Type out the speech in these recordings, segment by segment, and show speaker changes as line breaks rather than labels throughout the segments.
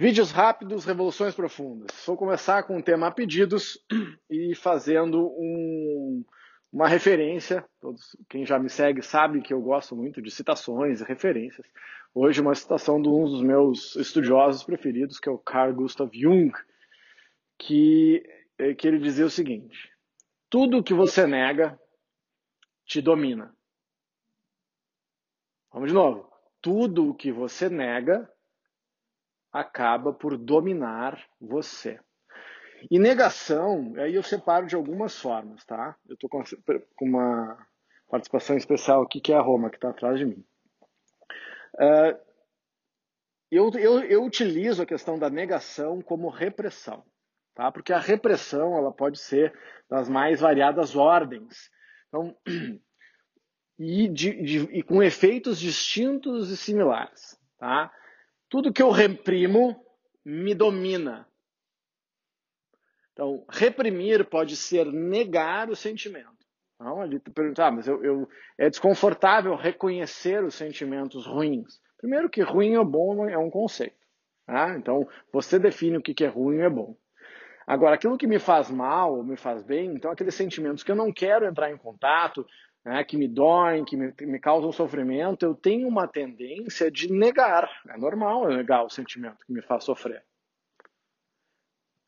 Vídeos rápidos, revoluções profundas. Vou começar com o tema pedidos e fazendo um, uma referência. Todos, quem já me segue sabe que eu gosto muito de citações e referências. Hoje, uma citação de um dos meus estudiosos preferidos, que é o Carl Gustav Jung, que, eh, que ele dizia o seguinte: Tudo que você nega te domina. Vamos de novo. Tudo o que você nega acaba por dominar você. E negação, aí eu separo de algumas formas, tá? Eu estou com uma participação especial aqui, que é a Roma, que está atrás de mim. Uh, eu, eu, eu utilizo a questão da negação como repressão, tá? Porque a repressão ela pode ser das mais variadas ordens. Então, e, de, de, e com efeitos distintos e similares, tá? Tudo que eu reprimo me domina. Então, reprimir pode ser negar o sentimento. Não, ele pergunta, ah, mas eu, eu, é desconfortável reconhecer os sentimentos ruins. Primeiro que ruim ou bom é um conceito. Tá? Então, você define o que é ruim e é bom. Agora, aquilo que me faz mal ou me faz bem, então aqueles sentimentos que eu não quero entrar em contato, né, que me doem, que me, me, causam sofrimento, eu tenho uma tendência de negar. É normal eu negar o sentimento que me faz sofrer.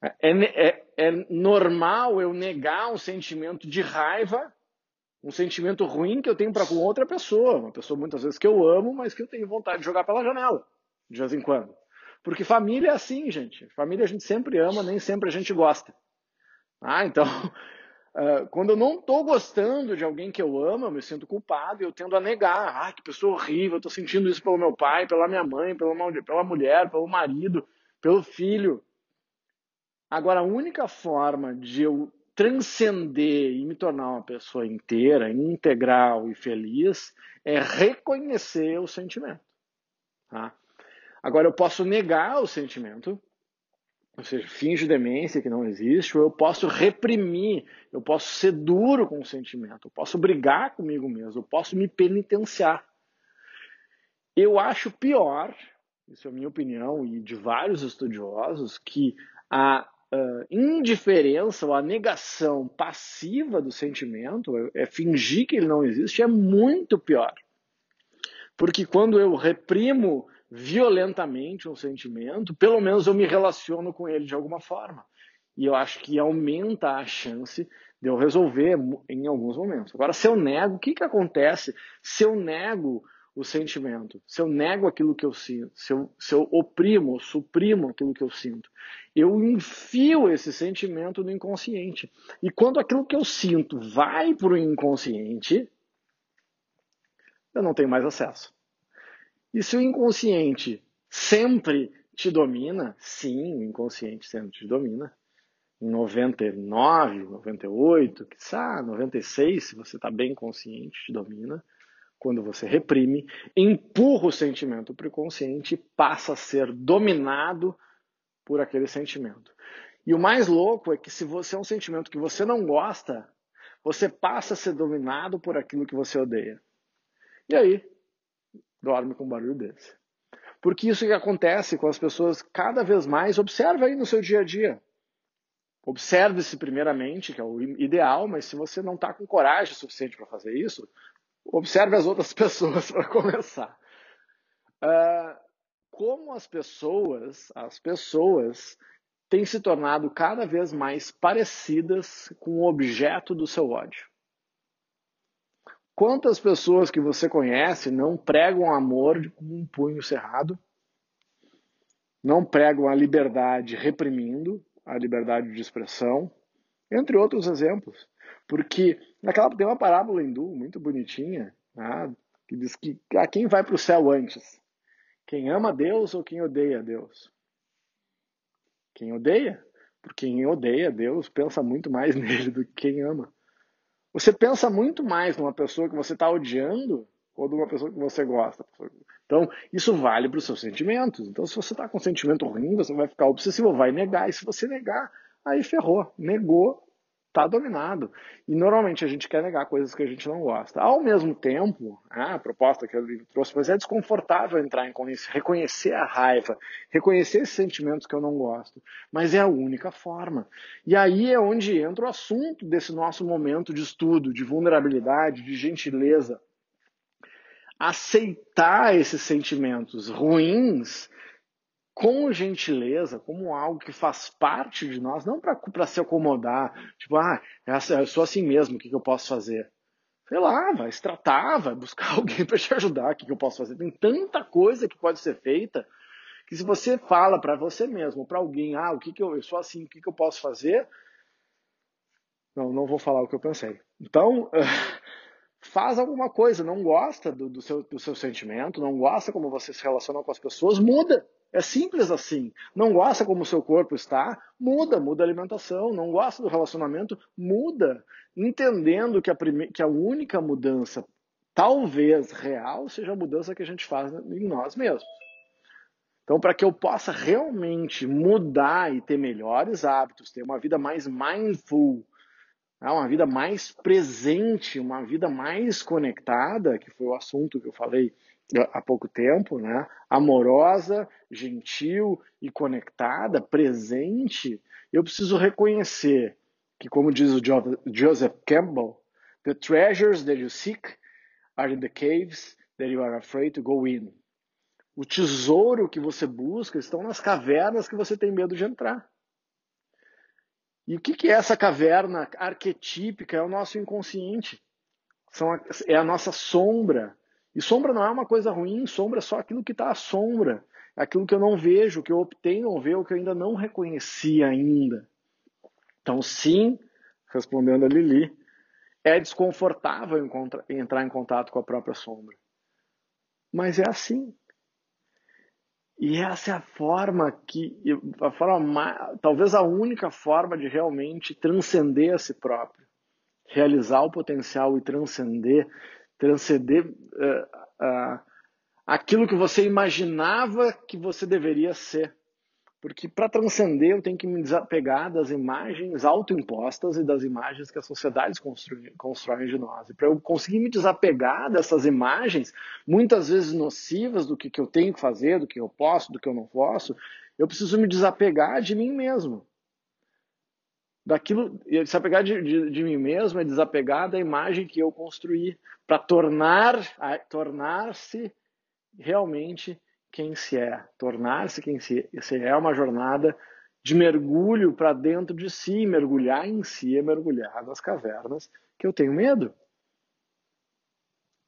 É, é, é normal eu negar um sentimento de raiva, um sentimento ruim que eu tenho para com outra pessoa, uma pessoa muitas vezes que eu amo, mas que eu tenho vontade de jogar pela janela, de vez em quando. Porque família é assim, gente. Família a gente sempre ama, nem sempre a gente gosta. Ah, então Uh, quando eu não estou gostando de alguém que eu amo, eu me sinto culpado e eu tendo a negar. Ah, que pessoa horrível, eu estou sentindo isso pelo meu pai, pela minha mãe, pela, pela mulher, pelo marido, pelo filho. Agora, a única forma de eu transcender e me tornar uma pessoa inteira, integral e feliz é reconhecer o sentimento. Tá? Agora, eu posso negar o sentimento, ou seja, finge demência que não existe, ou eu posso reprimir, eu posso ser duro com o sentimento, eu posso brigar comigo mesmo, eu posso me penitenciar. Eu acho pior, isso é a minha opinião e de vários estudiosos, que a uh, indiferença ou a negação passiva do sentimento, é, é fingir que ele não existe, é muito pior. Porque quando eu reprimo violentamente um sentimento, pelo menos eu me relaciono com ele de alguma forma. E eu acho que aumenta a chance de eu resolver em alguns momentos. Agora, se eu nego, o que, que acontece se eu nego o sentimento? Se eu nego aquilo que eu sinto, se eu, se eu oprimo, suprimo aquilo que eu sinto, eu enfio esse sentimento no inconsciente. E quando aquilo que eu sinto vai para o inconsciente, eu não tenho mais acesso. E se o inconsciente sempre te domina, sim, o inconsciente sempre te domina. Em 99, 98, quiçá 96, se você está bem consciente, te domina. Quando você reprime, empurra o sentimento para o consciente e passa a ser dominado por aquele sentimento. E o mais louco é que se você é um sentimento que você não gosta, você passa a ser dominado por aquilo que você odeia. E aí, dorme com um barulho desse. Porque isso que acontece com as pessoas cada vez mais, observa aí no seu dia a dia. Observe-se primeiramente, que é o ideal, mas se você não está com coragem suficiente para fazer isso, observe as outras pessoas para começar. Uh, como as pessoas, as pessoas têm se tornado cada vez mais parecidas com o objeto do seu ódio. Quantas pessoas que você conhece não pregam amor com um punho cerrado, não pregam a liberdade reprimindo a liberdade de expressão, entre outros exemplos. Porque naquela tem uma parábola hindu muito bonitinha, né, que diz que a quem vai para o céu antes? Quem ama Deus ou quem odeia Deus? Quem odeia? Porque quem odeia Deus pensa muito mais nele do que quem ama. Você pensa muito mais numa pessoa que você está odiando ou de uma pessoa que você gosta. Então, isso vale para os seus sentimentos. Então, se você está com um sentimento ruim, você vai ficar obsessivo, vai negar. E se você negar, aí ferrou. Negou, está dominado. E normalmente a gente quer negar coisas que a gente não gosta. Ao mesmo tempo, né, a proposta que eu trouxe, mas é desconfortável entrar em reconhecer a raiva, reconhecer esses sentimentos que eu não gosto. Mas é a única forma. E aí é onde entra o assunto desse nosso momento de estudo, de vulnerabilidade, de gentileza. Aceitar esses sentimentos ruins com gentileza, como algo que faz parte de nós, não para se acomodar, tipo, ah, eu sou assim mesmo, o que, que eu posso fazer? Sei lá, vai se tratar, vai buscar alguém para te ajudar, o que, que eu posso fazer? Tem tanta coisa que pode ser feita que se você fala para você mesmo, para alguém, ah, o que, que eu, eu sou assim, o que, que eu posso fazer? Não, não vou falar o que eu pensei. Então, faz alguma coisa, não gosta do, do, seu, do seu sentimento, não gosta como você se relaciona com as pessoas, muda. É simples assim. Não gosta como o seu corpo está? Muda, muda a alimentação. Não gosta do relacionamento? Muda. Entendendo que a, prime... que a única mudança, talvez real, seja a mudança que a gente faz em nós mesmos. Então, para que eu possa realmente mudar e ter melhores hábitos, ter uma vida mais mindful, né, uma vida mais presente, uma vida mais conectada, que foi o assunto que eu falei há pouco tempo, né? amorosa, gentil e conectada, presente, eu preciso reconhecer que, como diz o Joseph Campbell, the treasures that you seek are in the caves that you are afraid to go in. O tesouro que você busca estão nas cavernas que você tem medo de entrar. E o que é essa caverna arquetípica? É o nosso inconsciente. São a, é a nossa sombra e sombra não é uma coisa ruim, sombra é só aquilo que está à sombra, é aquilo que eu não vejo, que eu optei não ver, o que eu ainda não reconheci ainda. Então, sim, respondendo a Lili, é desconfortável entrar em contato com a própria sombra. Mas é assim. E essa é a forma que, a forma talvez a única forma de realmente transcender a si próprio, realizar o potencial e transcender transcender uh, uh, aquilo que você imaginava que você deveria ser. Porque para transcender eu tenho que me desapegar das imagens autoimpostas e das imagens que as sociedades constroem, constroem de nós. E para eu conseguir me desapegar dessas imagens, muitas vezes nocivas do que, que eu tenho que fazer, do que eu posso, do que eu não posso, eu preciso me desapegar de mim mesmo daquilo, desapegar de, de, de, mim mesmo é desapegar da imagem que eu construí para tornar tornar-se realmente quem se é, tornar-se quem se, se é uma jornada de mergulho para dentro de si, mergulhar em si é mergulhar nas cavernas que eu tenho medo.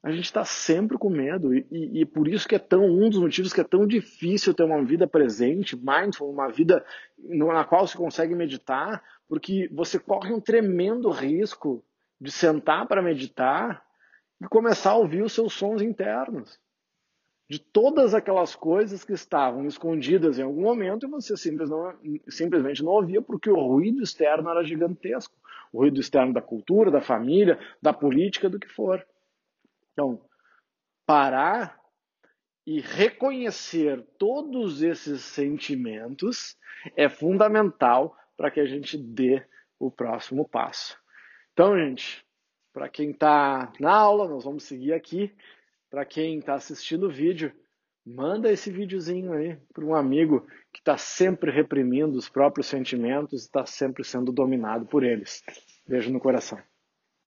A gente está sempre com medo e, e, e, por isso que é tão um dos motivos que é tão difícil ter uma vida presente, mindful, uma vida na qual se consegue meditar, porque você corre um tremendo risco de sentar para meditar e começar a ouvir os seus sons internos. De todas aquelas coisas que estavam escondidas em algum momento e você simples não, simplesmente não ouvia porque o ruído externo era gigantesco. O ruído externo da cultura, da família, da política, do que for. Então, parar e reconhecer todos esses sentimentos é fundamental para que a gente dê o próximo passo. Então, gente, para quem está na aula, nós vamos seguir aqui. Para quem está assistindo o vídeo, manda esse videozinho aí para um amigo que está sempre reprimindo os próprios sentimentos e está sempre sendo dominado por eles. Beijo no coração.